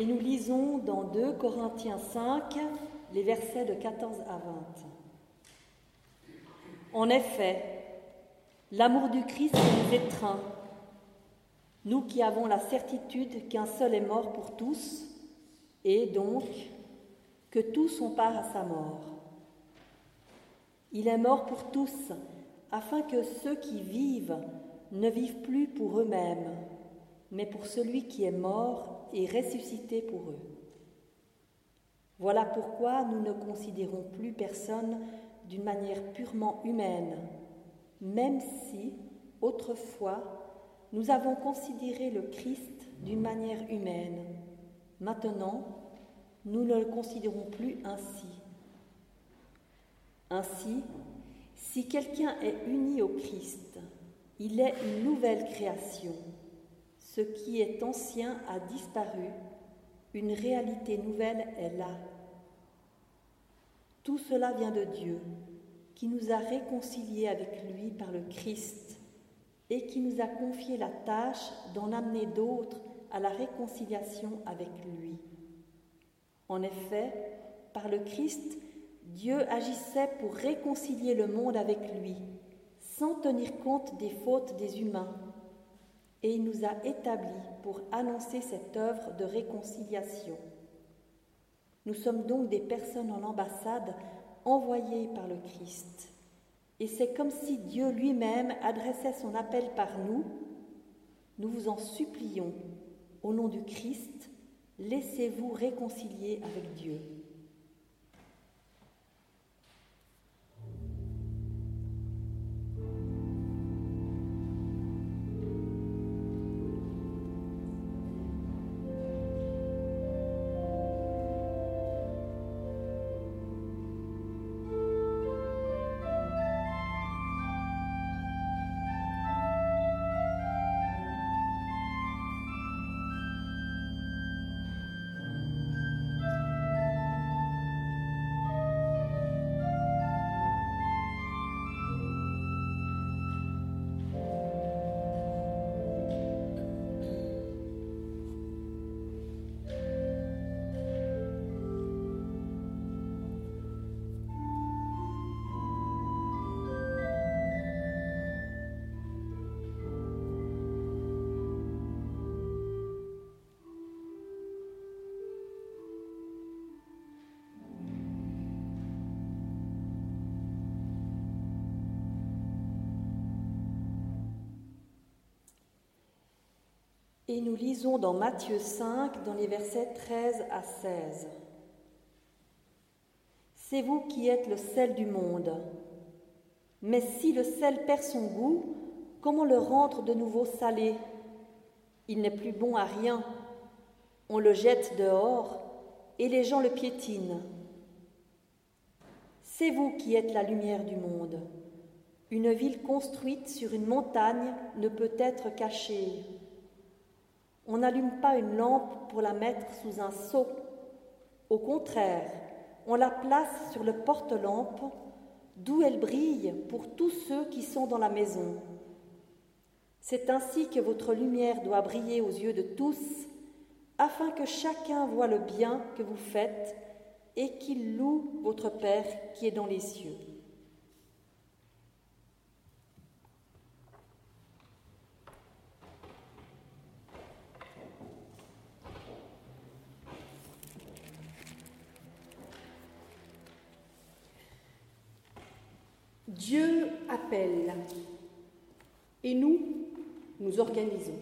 Et nous lisons dans 2 Corinthiens 5 les versets de 14 à 20. En effet, l'amour du Christ nous étreint, nous qui avons la certitude qu'un seul est mort pour tous, et donc que tous ont part à sa mort. Il est mort pour tous, afin que ceux qui vivent ne vivent plus pour eux-mêmes, mais pour celui qui est mort et ressuscité pour eux. Voilà pourquoi nous ne considérons plus personne d'une manière purement humaine, même si, autrefois, nous avons considéré le Christ d'une manière humaine. Maintenant, nous ne le considérons plus ainsi. Ainsi, si quelqu'un est uni au Christ, il est une nouvelle création. Ce qui est ancien a disparu, une réalité nouvelle est là. Tout cela vient de Dieu, qui nous a réconciliés avec lui par le Christ et qui nous a confié la tâche d'en amener d'autres à la réconciliation avec lui. En effet, par le Christ, Dieu agissait pour réconcilier le monde avec lui, sans tenir compte des fautes des humains, et il nous a établis pour annoncer cette œuvre de réconciliation. Nous sommes donc des personnes en ambassade envoyées par le Christ. Et c'est comme si Dieu lui-même adressait son appel par nous. Nous vous en supplions, au nom du Christ, laissez-vous réconcilier avec Dieu. Et nous lisons dans Matthieu 5, dans les versets 13 à 16. C'est vous qui êtes le sel du monde. Mais si le sel perd son goût, comment le rendre de nouveau salé? Il n'est plus bon à rien. On le jette dehors et les gens le piétinent. C'est vous qui êtes la lumière du monde. Une ville construite sur une montagne ne peut être cachée. On n'allume pas une lampe pour la mettre sous un seau. Au contraire, on la place sur le porte-lampe, d'où elle brille pour tous ceux qui sont dans la maison. C'est ainsi que votre lumière doit briller aux yeux de tous, afin que chacun voie le bien que vous faites et qu'il loue votre Père qui est dans les cieux. Dieu appelle et nous, nous organisons.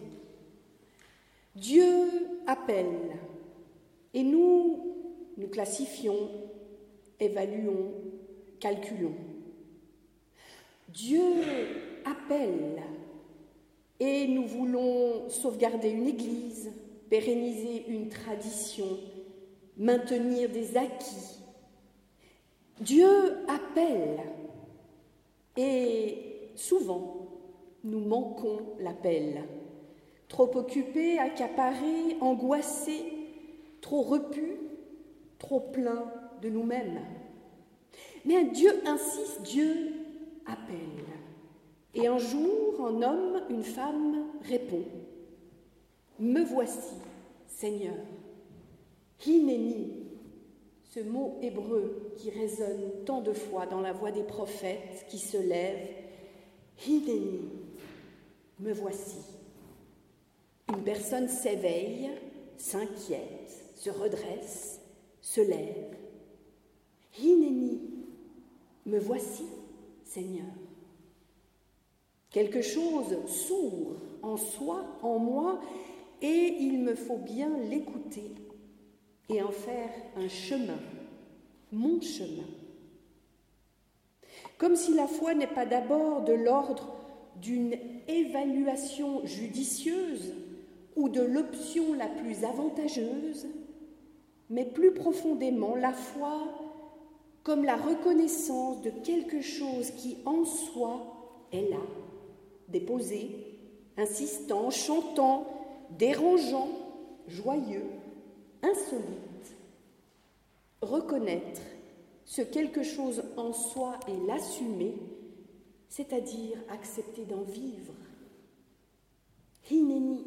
Dieu appelle et nous, nous classifions, évaluons, calculons. Dieu appelle et nous voulons sauvegarder une église, pérenniser une tradition, maintenir des acquis. Dieu appelle et souvent, nous manquons l'appel. Trop occupés, accaparés, angoissés, trop repus, trop pleins de nous-mêmes. Mais Dieu insiste, Dieu appelle. Et un jour, un homme, une femme répond, Me voici, Seigneur, Hineni, ce mot hébreu qui résonne tant de fois dans la voix des prophètes qui se lèvent, Hineni, me voici. Une personne s'éveille, s'inquiète, se redresse, se lève. Hineni, me voici, Seigneur. Quelque chose s'ouvre en soi, en moi, et il me faut bien l'écouter et en faire un chemin, mon chemin. Comme si la foi n'est pas d'abord de l'ordre d'une évaluation judicieuse ou de l'option la plus avantageuse, mais plus profondément la foi comme la reconnaissance de quelque chose qui en soi est là, déposé, insistant, chantant, dérangeant, joyeux, insolite. Reconnaître ce quelque chose en soi et l'assumer, c'est-à-dire accepter d'en vivre. Hineni,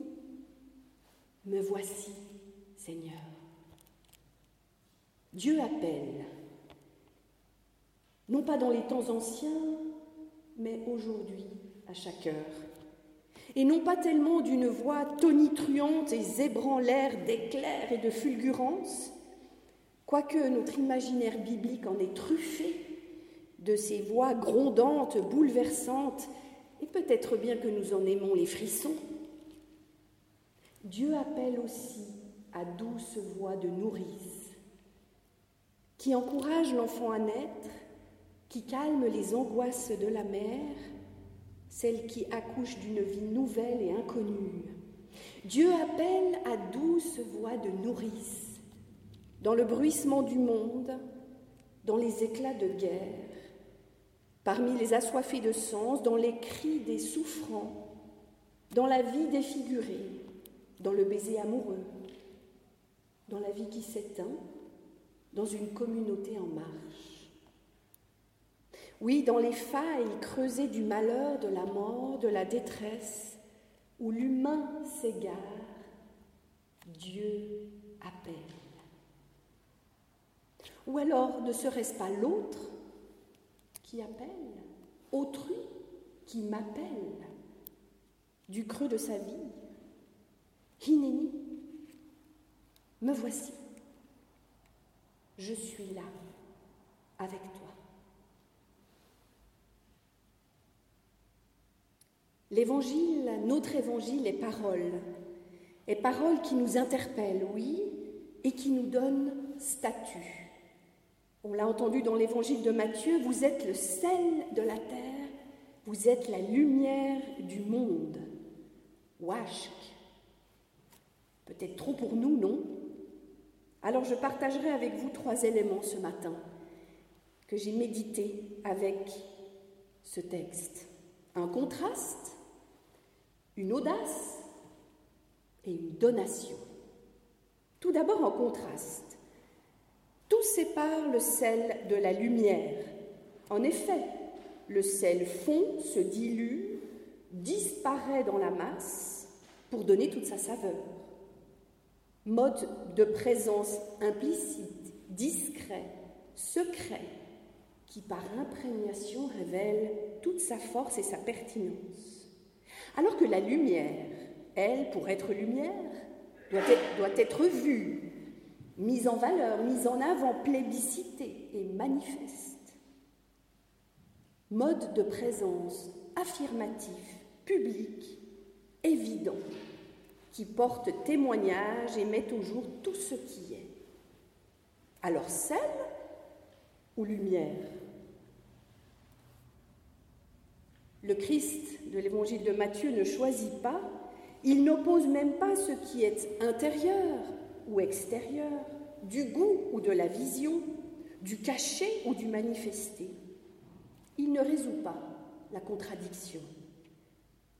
me voici, Seigneur. Dieu appelle, non pas dans les temps anciens, mais aujourd'hui, à chaque heure et non pas tellement d'une voix tonitruante et zébrant l'air d'éclairs et de fulgurances, quoique notre imaginaire biblique en est truffé de ces voix grondantes, bouleversantes, et peut-être bien que nous en aimons les frissons. Dieu appelle aussi à douce voix de nourrice, qui encourage l'enfant à naître, qui calme les angoisses de la mère, celle qui accouche d'une vie nouvelle et inconnue. Dieu appelle à douce voix de nourrice, dans le bruissement du monde, dans les éclats de guerre, parmi les assoiffés de sens, dans les cris des souffrants, dans la vie défigurée, dans le baiser amoureux, dans la vie qui s'éteint, dans une communauté en marche. Oui, dans les failles creusées du malheur, de la mort, de la détresse, où l'humain s'égare, Dieu appelle. Ou alors ne serait-ce pas l'autre qui appelle, autrui qui m'appelle du creux de sa vie? Hineni, me voici, je suis là avec toi. L'évangile, notre évangile est parole, est parole qui nous interpelle, oui, et qui nous donne statut. On l'a entendu dans l'évangile de Matthieu, vous êtes le sel de la terre, vous êtes la lumière du monde. Washk. Peut-être trop pour nous, non? Alors je partagerai avec vous trois éléments ce matin que j'ai médité avec ce texte. Un contraste, une audace et une donation. Tout d'abord en contraste. Tout sépare le sel de la lumière. En effet, le sel fond, se dilue, disparaît dans la masse pour donner toute sa saveur. Mode de présence implicite, discret, secret, qui par imprégnation révèle toute sa force et sa pertinence. Alors que la lumière, elle, pour être lumière, doit être, vue, mise en valeur, mise en avant, plébiscitée et manifeste. Mode de présence affirmatif, public, évident, qui porte témoignage et met au jour tout ce qui est. Alors sel ou lumière? Le Christ de l'évangile de Matthieu ne choisit pas, il n'oppose même pas ce qui est intérieur ou extérieur, du goût ou de la vision, du caché ou du manifesté. Il ne résout pas la contradiction.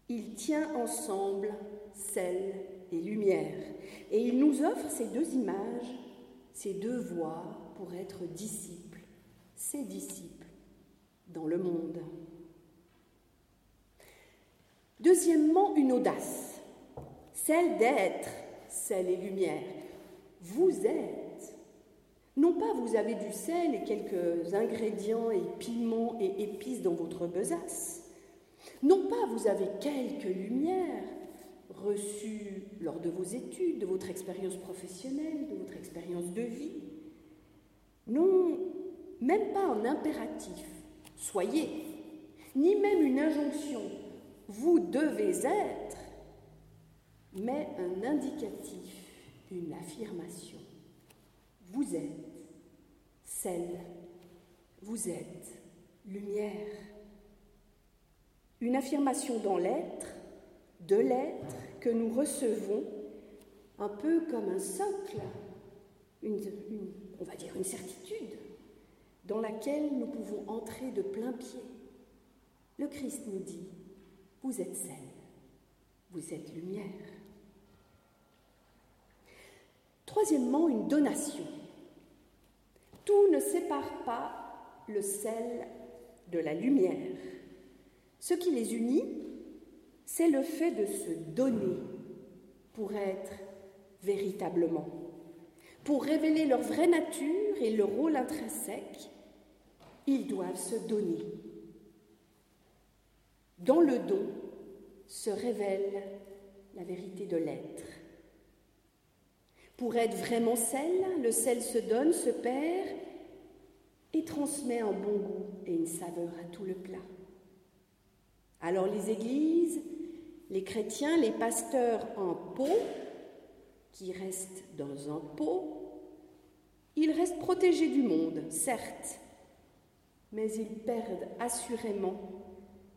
Il tient ensemble sel et lumière, et il nous offre ces deux images, ces deux voies pour être disciples, ses disciples dans le monde. Deuxièmement, une audace, celle d'être celle et lumière. Vous êtes pas vous avez du sel et quelques ingrédients et piments et épices dans votre besace. Non pas vous avez quelques lumières reçues lors de vos études, de votre expérience professionnelle, de votre expérience de vie. Non, même pas un impératif, soyez, ni même une injonction, vous devez être, mais un indicatif, une affirmation. Vous êtes sel, vous êtes lumière. Une affirmation dans l'être, de l'être que nous recevons un peu comme un socle, on va dire une certitude, dans laquelle nous pouvons entrer de plein pied. Le Christ nous dit, vous êtes sel, vous êtes lumière. Troisièmement, une donation. Tout ne sépare pas le sel de la lumière. Ce qui les unit, c'est le fait de se donner pour être véritablement, pour révéler leur vraie nature et leur rôle intrinsèque, ils doivent se donner. Dans le don se révèle la vérité de l'être. Pour être vraiment sel, le sel se donne, se perd et transmet un bon goût et une saveur à tout le plat. Alors les églises, les chrétiens, les pasteurs en pot, qui restent dans un pot, ils restent protégés du monde, certes, mais ils perdent assurément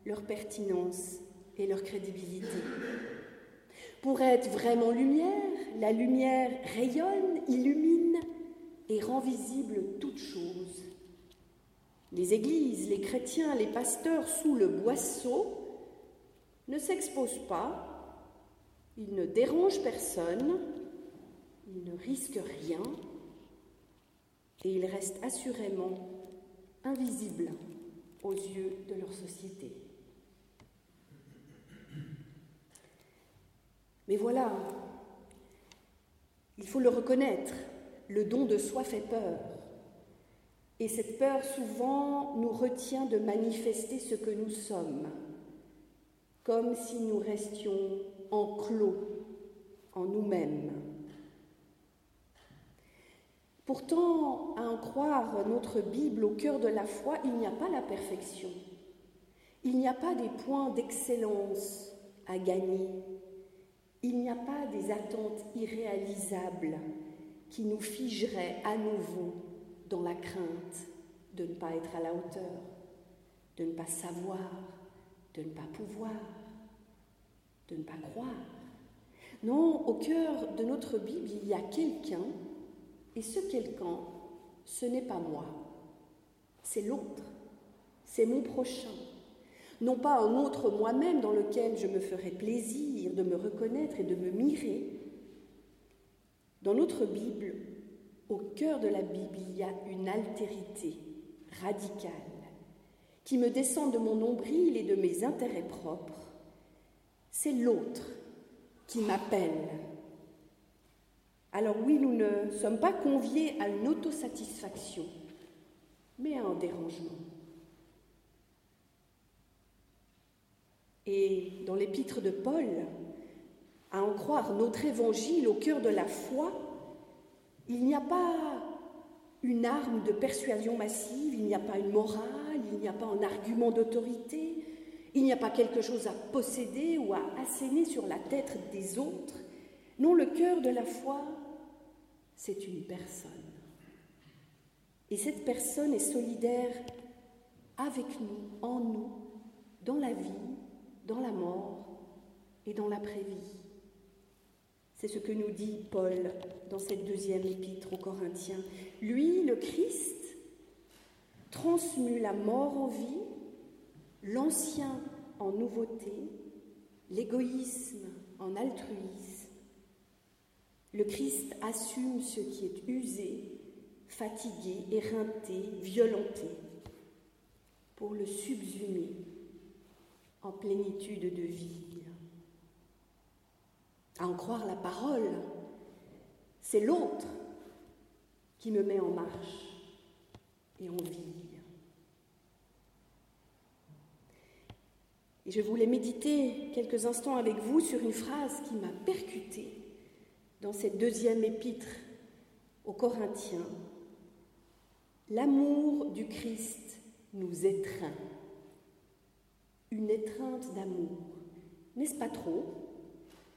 leur pertinence et leur crédibilité. Pour être vraiment lumière, la lumière rayonne, illumine et rend visible toute chose. Les églises, les chrétiens, les pasteurs sous le boisseau ne s'exposent pas, ils ne dérangent personne, ils ne risquent rien et ils restent assurément invisibles aux yeux de leur société. Mais voilà, il faut le reconnaître, le don de soi fait peur. Et cette peur souvent nous retient de manifester ce que nous sommes, comme si nous restions enclos en nous-mêmes. Pourtant, à en croire notre Bible au cœur de la foi, il n'y a pas la perfection. Il n'y a pas des points d'excellence à gagner il n'y a pas des attentes irréalisables qui nous figeraient à nouveau dans la crainte de ne pas être à la hauteur, de ne pas savoir, de ne pas pouvoir, de ne pas croire. Non, au cœur de notre Bible, il y a quelqu'un, et ce quelqu'un, ce n'est pas moi, c'est l'autre, c'est mon prochain, non pas un autre moi-même dans lequel je me ferais plaisir de me reconnaître et de me mirer. Dans notre Bible, au cœur de la Bible, il y a une altérité radicale qui me descend de mon nombril et de mes intérêts propres. C'est l'autre qui m'appelle. Alors oui, nous ne sommes pas conviés à une autosatisfaction, mais à un dérangement. Et dans l'épître de Paul, à en croire notre évangile au cœur de la foi, il n'y a pas une arme de persuasion massive, il n'y a pas une morale, il n'y a pas un argument d'autorité, il n'y a pas quelque chose à posséder ou à asséner sur la tête des autres. Non, le cœur de la foi, c'est une personne. Et cette personne est solidaire avec nous, en nous, dans la vie, dans la mort et dans l'après-vie. C'est ce que nous dit Paul dans cette deuxième épître aux Corinthiens. Lui, le Christ, transmue la mort en vie, l'ancien en nouveauté, l'égoïsme en altruisme. Le Christ assume ce qui est usé, fatigué, éreinté, violenté, pour le subsumer en plénitude de vie. À en croire la parole, c'est l'autre qui me met en marche et en vie. Et je voulais méditer quelques instants avec vous sur une phrase qui m'a percutée dans cette deuxième épître aux Corinthiens. L'amour du Christ nous étreint. Une étreinte d'amour. N'est-ce pas trop?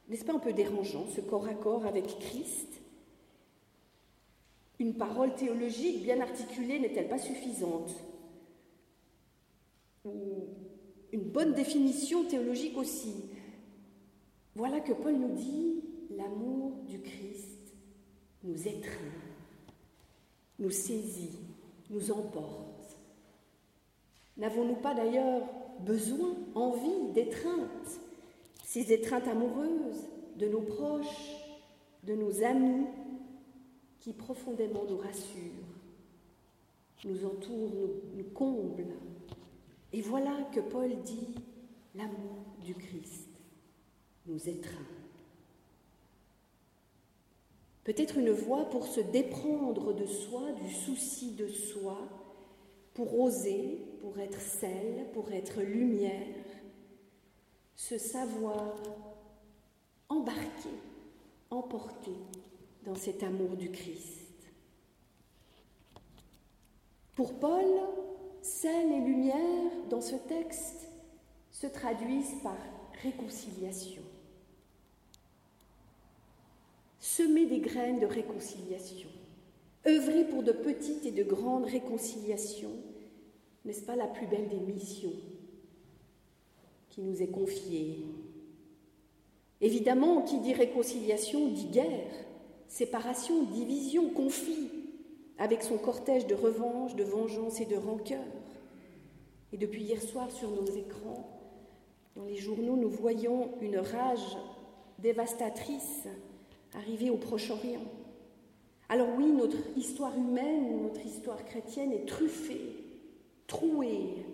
N'est-ce pas un peu dérangeant ce corps à corps avec Christ? Une parole théologique bien articulée n'est-elle pas suffisante? Ou une bonne définition théologique aussi? Voilà que Paul nous dit l'amour du Christ nous étreint, nous saisit, nous emporte. N'avons-nous pas d'ailleurs besoin, envie d'étreinte, ces étreintes amoureuses de nos proches, de nos amis, qui profondément nous rassurent, nous entourent, nous comblent Et voilà que Paul dit l'amour du Christ nous étreint. Peut-être une voie pour se déprendre de soi, du souci de soi, pour oser, pour être sel, pour être lumière, se savoir embarqué, emporté dans cet amour du Christ. Pour Paul, sel et lumière dans ce texte se traduisent par réconciliation. Semer des graines de réconciliation, œuvrer pour de petites et de grandes réconciliations, n'est-ce pas la plus belle des missions qui nous est confiée? Évidemment, qui dit réconciliation dit guerre, séparation, division, conflit, avec son cortège de revanche, de vengeance et de rancœur. Et depuis hier soir sur nos écrans, dans les journaux, nous voyons une rage dévastatrice arriver au Proche-Orient. Alors oui, notre histoire humaine, notre histoire chrétienne est truffée, trouée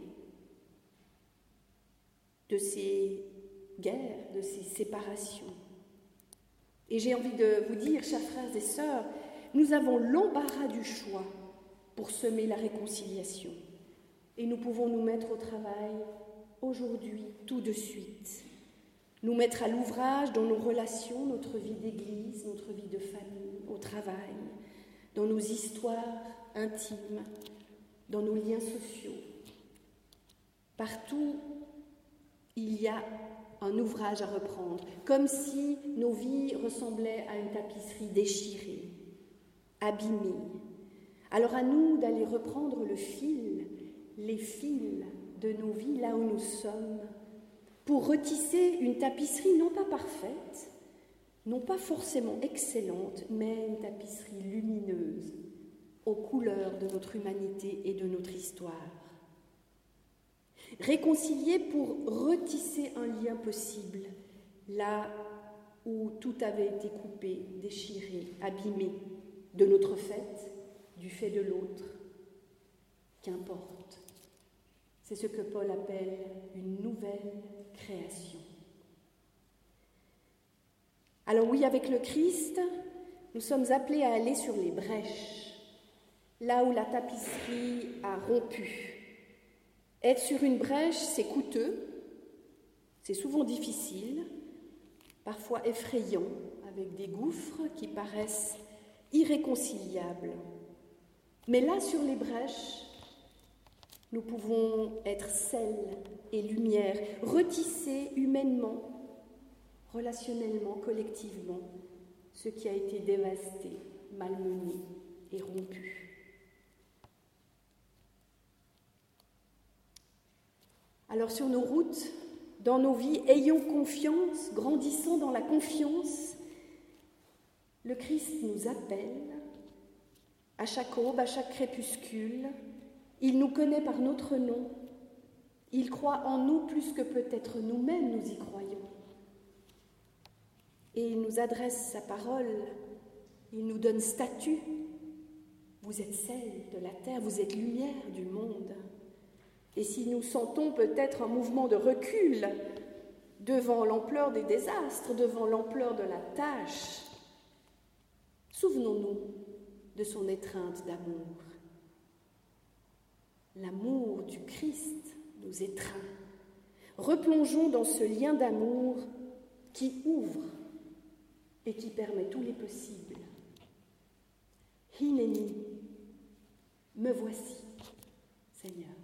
de ces guerres, de ces séparations. Et j'ai envie de vous dire, chers frères et sœurs, nous avons l'embarras du choix pour semer la réconciliation. Et nous pouvons nous mettre au travail aujourd'hui, tout de suite nous mettre à l'ouvrage dans nos relations, notre vie d'église, notre vie de famille, au travail, dans nos histoires intimes, dans nos liens sociaux. Partout, il y a un ouvrage à reprendre, comme si nos vies ressemblaient à une tapisserie déchirée, abîmée. Alors à nous d'aller reprendre le fil, les fils de nos vies là où nous sommes, pour retisser une tapisserie non pas parfaite, non pas forcément excellente, mais une tapisserie lumineuse aux couleurs de notre humanité et de notre histoire. Réconcilier pour retisser un lien possible, là où tout avait été coupé, déchiré, abîmé, de notre fait, du fait de l'autre, qu'importe. C'est ce que Paul appelle une nouvelle création. Alors oui, avec le Christ, nous sommes appelés à aller sur les brèches, là où la tapisserie a rompu. Être sur une brèche, c'est coûteux, c'est souvent difficile, parfois effrayant, avec des gouffres qui paraissent irréconciliables. Mais là, sur les brèches, nous pouvons être sel et lumière, retisser humainement, relationnellement, collectivement, ce qui a été dévasté, malmené et rompu. Alors sur nos routes, dans nos vies, ayons confiance, grandissons dans la confiance. Le Christ nous appelle à chaque aube, à chaque crépuscule, il nous connaît par notre nom. Il croit en nous plus que peut-être nous-mêmes nous y croyons. Et il nous adresse sa parole. Il nous donne statut. Vous êtes celle de la terre, vous êtes lumière du monde. Et si nous sentons peut-être un mouvement de recul devant l'ampleur des désastres, devant l'ampleur de la tâche, souvenons-nous de son étreinte d'amour. L'amour du Christ nous étreint. Replongeons dans ce lien d'amour qui ouvre et qui permet tous les possibles. Hineni, me voici, Seigneur.